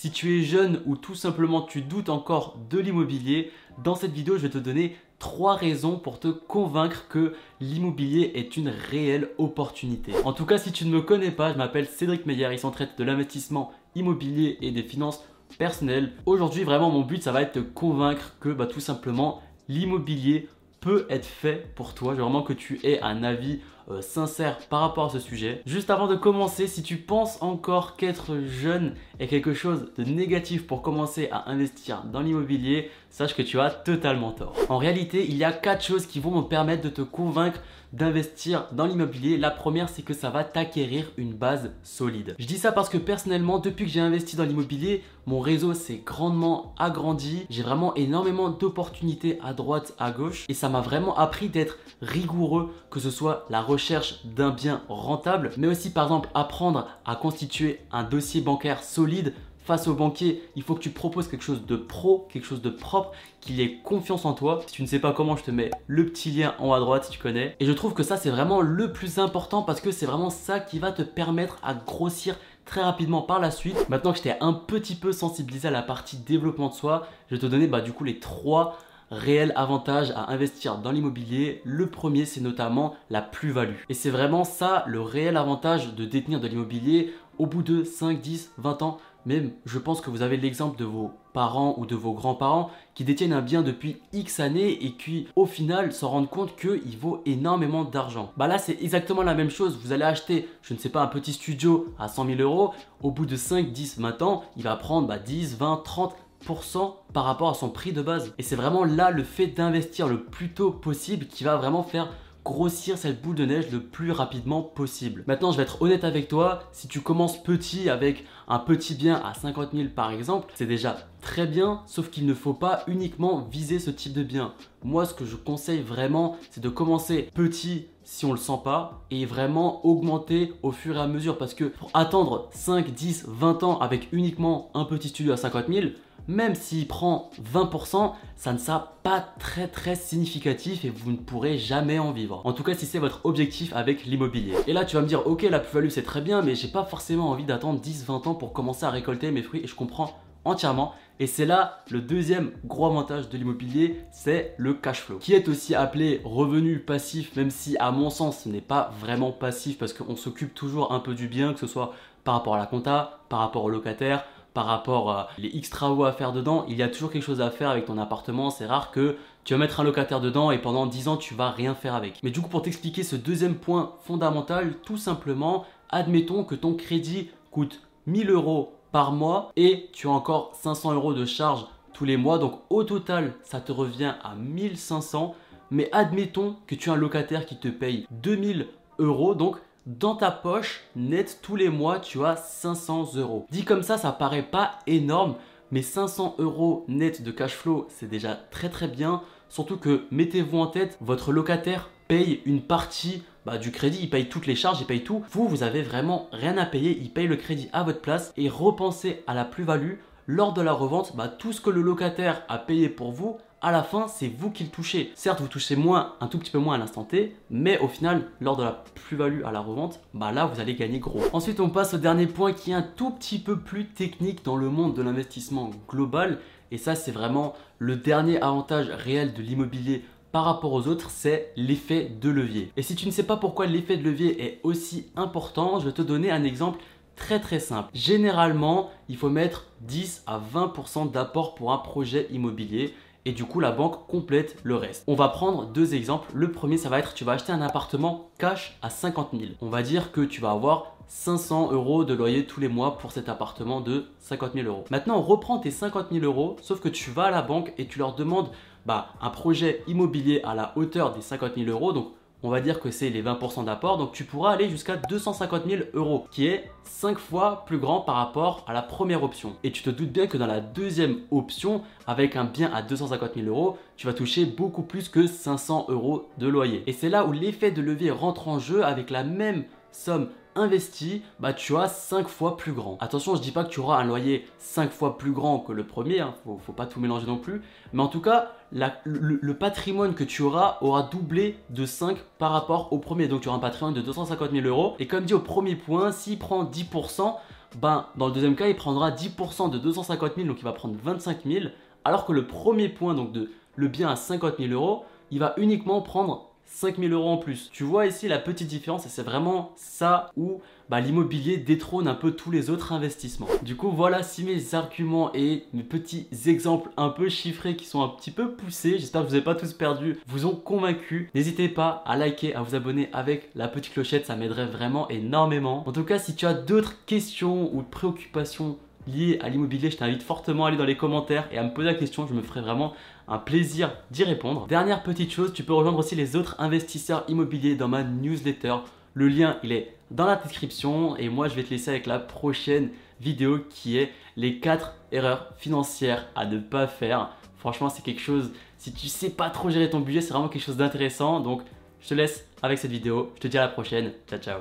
Si tu es jeune ou tout simplement tu doutes encore de l'immobilier, dans cette vidéo je vais te donner trois raisons pour te convaincre que l'immobilier est une réelle opportunité. En tout cas, si tu ne me connais pas, je m'appelle Cédric Meyer, il s'en traite de l'investissement immobilier et des finances personnelles. Aujourd'hui, vraiment, mon but, ça va être de te convaincre que bah, tout simplement l'immobilier peut être fait pour toi. Je veux vraiment que tu aies un avis euh, sincère par rapport à ce sujet. Juste avant de commencer, si tu penses encore qu'être jeune est quelque chose de négatif pour commencer à investir dans l'immobilier, sache que tu as totalement tort. En réalité, il y a quatre choses qui vont me permettre de te convaincre d'investir dans l'immobilier. La première, c'est que ça va t'acquérir une base solide. Je dis ça parce que personnellement, depuis que j'ai investi dans l'immobilier, mon réseau s'est grandement agrandi. J'ai vraiment énormément d'opportunités à droite, à gauche. Et ça m'a vraiment appris d'être rigoureux, que ce soit la recherche d'un bien rentable, mais aussi par exemple apprendre à constituer un dossier bancaire solide face au banquier, il faut que tu proposes quelque chose de pro, quelque chose de propre, qu'il ait confiance en toi. Si tu ne sais pas comment, je te mets le petit lien en haut à droite si tu connais. Et je trouve que ça, c'est vraiment le plus important parce que c'est vraiment ça qui va te permettre à grossir très rapidement par la suite. Maintenant que je t'ai un petit peu sensibilisé à la partie développement de soi, je vais te donner bah, du coup les trois réels avantages à investir dans l'immobilier. Le premier, c'est notamment la plus-value. Et c'est vraiment ça le réel avantage de détenir de l'immobilier au bout de 5, 10, 20 ans. Même, je pense que vous avez l'exemple de vos parents ou de vos grands-parents qui détiennent un bien depuis X années et qui, au final, se rendent compte qu'il vaut énormément d'argent. Bah là, c'est exactement la même chose. Vous allez acheter, je ne sais pas, un petit studio à 100 000 euros. Au bout de 5, 10, 20 ans, il va prendre 10, 20, 30 par rapport à son prix de base. Et c'est vraiment là le fait d'investir le plus tôt possible qui va vraiment faire grossir cette boule de neige le plus rapidement possible. Maintenant, je vais être honnête avec toi, si tu commences petit avec un petit bien à 50 000 par exemple, c'est déjà très bien, sauf qu'il ne faut pas uniquement viser ce type de bien. Moi, ce que je conseille vraiment, c'est de commencer petit si on le sent pas et vraiment augmenter au fur et à mesure parce que pour attendre 5, 10, 20 ans avec uniquement un petit studio à 50 000, même s'il prend 20%, ça ne sera pas très très significatif et vous ne pourrez jamais en vivre. En tout cas, si c'est votre objectif avec l'immobilier. Et là, tu vas me dire, ok, la plus-value c'est très bien, mais j'ai pas forcément envie d'attendre 10-20 ans pour commencer à récolter mes fruits et je comprends entièrement. Et c'est là le deuxième gros avantage de l'immobilier, c'est le cash flow, qui est aussi appelé revenu passif, même si à mon sens ce n'est pas vraiment passif parce qu'on s'occupe toujours un peu du bien, que ce soit par rapport à la compta, par rapport au locataire, par rapport à les X travaux à faire dedans, il y a toujours quelque chose à faire avec ton appartement. C'est rare que tu vas mettre un locataire dedans et pendant 10 ans tu vas rien faire avec. Mais du coup pour t'expliquer ce deuxième point fondamental, tout simplement, admettons que ton crédit coûte 1000 euros par mois et tu as encore 500 euros de charge tous les mois. Donc au total ça te revient à 1500. Mais admettons que tu as un locataire qui te paye 2000 euros. Donc dans ta poche, net, tous les mois, tu as 500 euros. Dit comme ça, ça paraît pas énorme, mais 500 euros net de cash flow, c'est déjà très très bien. Surtout que, mettez-vous en tête, votre locataire paye une partie bah, du crédit, il paye toutes les charges, il paye tout. Vous, vous avez vraiment rien à payer, il paye le crédit à votre place et repensez à la plus-value. Lors de la revente, bah, tout ce que le locataire a payé pour vous, à la fin, c'est vous qui le touchez. Certes, vous touchez moins, un tout petit peu moins à l'instant T, mais au final, lors de la plus-value à la revente, bah là, vous allez gagner gros. Ensuite, on passe au dernier point qui est un tout petit peu plus technique dans le monde de l'investissement global. Et ça, c'est vraiment le dernier avantage réel de l'immobilier par rapport aux autres, c'est l'effet de levier. Et si tu ne sais pas pourquoi l'effet de levier est aussi important, je vais te donner un exemple très très simple. Généralement, il faut mettre 10 à 20% d'apport pour un projet immobilier et du coup la banque complète le reste. On va prendre deux exemples. Le premier, ça va être tu vas acheter un appartement cash à 50 000. On va dire que tu vas avoir 500 euros de loyer tous les mois pour cet appartement de 50 000 euros. Maintenant, on reprend tes 50 000 euros, sauf que tu vas à la banque et tu leur demandes bah, un projet immobilier à la hauteur des 50 000 euros. On va dire que c'est les 20% d'apport, donc tu pourras aller jusqu'à 250 000 euros, qui est 5 fois plus grand par rapport à la première option. Et tu te doutes bien que dans la deuxième option, avec un bien à 250 000 euros, tu vas toucher beaucoup plus que 500 euros de loyer. Et c'est là où l'effet de levier rentre en jeu avec la même somme investi, bah tu as 5 fois plus grand. Attention, je dis pas que tu auras un loyer 5 fois plus grand que le premier, hein, faut, faut, pas tout mélanger non plus, mais en tout cas, le, patrimoine que tu auras aura doublé de 5 par rapport au premier. Donc tu auras un patrimoine de 250 000 euros. Et comme dit au premier point, s'il prend 10%, ben dans le deuxième cas, il prendra 10% de 250 000, donc il va prendre 25 000, alors que le premier point, donc de le bien à 50 000 euros, il va uniquement prendre 5000 euros en plus. Tu vois ici la petite différence et c'est vraiment ça où bah, l'immobilier détrône un peu tous les autres investissements. Du coup, voilà si mes arguments et mes petits exemples un peu chiffrés qui sont un petit peu poussés, j'espère que vous n'avez pas tous perdu, vous ont convaincu. N'hésitez pas à liker, à vous abonner avec la petite clochette, ça m'aiderait vraiment énormément. En tout cas, si tu as d'autres questions ou préoccupations liées à l'immobilier, je t'invite fortement à aller dans les commentaires et à me poser la question. Je me ferai vraiment un plaisir d'y répondre. Dernière petite chose, tu peux rejoindre aussi les autres investisseurs immobiliers dans ma newsletter. Le lien, il est dans la description et moi, je vais te laisser avec la prochaine vidéo qui est les 4 erreurs financières à ne pas faire. Franchement, c'est quelque chose, si tu sais pas trop gérer ton budget, c'est vraiment quelque chose d'intéressant. Donc, je te laisse avec cette vidéo. Je te dis à la prochaine. Ciao, ciao.